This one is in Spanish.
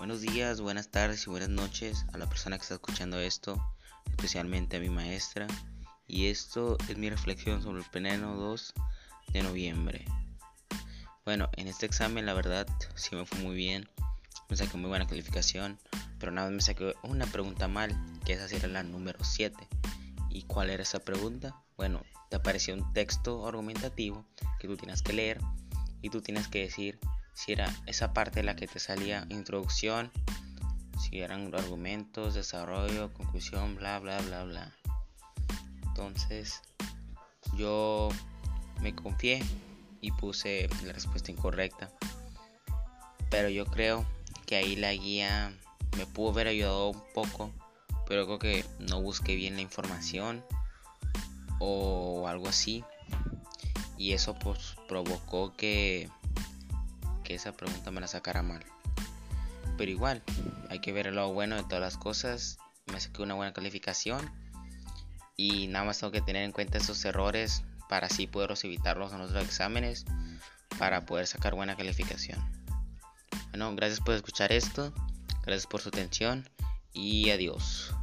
Buenos días, buenas tardes y buenas noches a la persona que está escuchando esto, especialmente a mi maestra. Y esto es mi reflexión sobre el pleno 2 de noviembre. Bueno, en este examen la verdad sí me fue muy bien, me saqué muy buena calificación, pero nada me saqué una pregunta mal, que esa era la número 7. ¿Y cuál era esa pregunta? Bueno, te apareció un texto argumentativo que tú tienes que leer y tú tienes que decir si era esa parte de la que te salía introducción, si eran argumentos, desarrollo, conclusión, bla, bla, bla, bla. Entonces, yo me confié y puse la respuesta incorrecta. Pero yo creo que ahí la guía me pudo haber ayudado un poco, pero creo que no busqué bien la información o algo así. Y eso pues provocó que esa pregunta me la sacara mal. Pero igual, hay que ver lo bueno de todas las cosas. Me saqué una buena calificación. Y nada más tengo que tener en cuenta esos errores para así poderlos evitarlos en otros exámenes. Para poder sacar buena calificación. Bueno, gracias por escuchar esto. Gracias por su atención. Y adiós.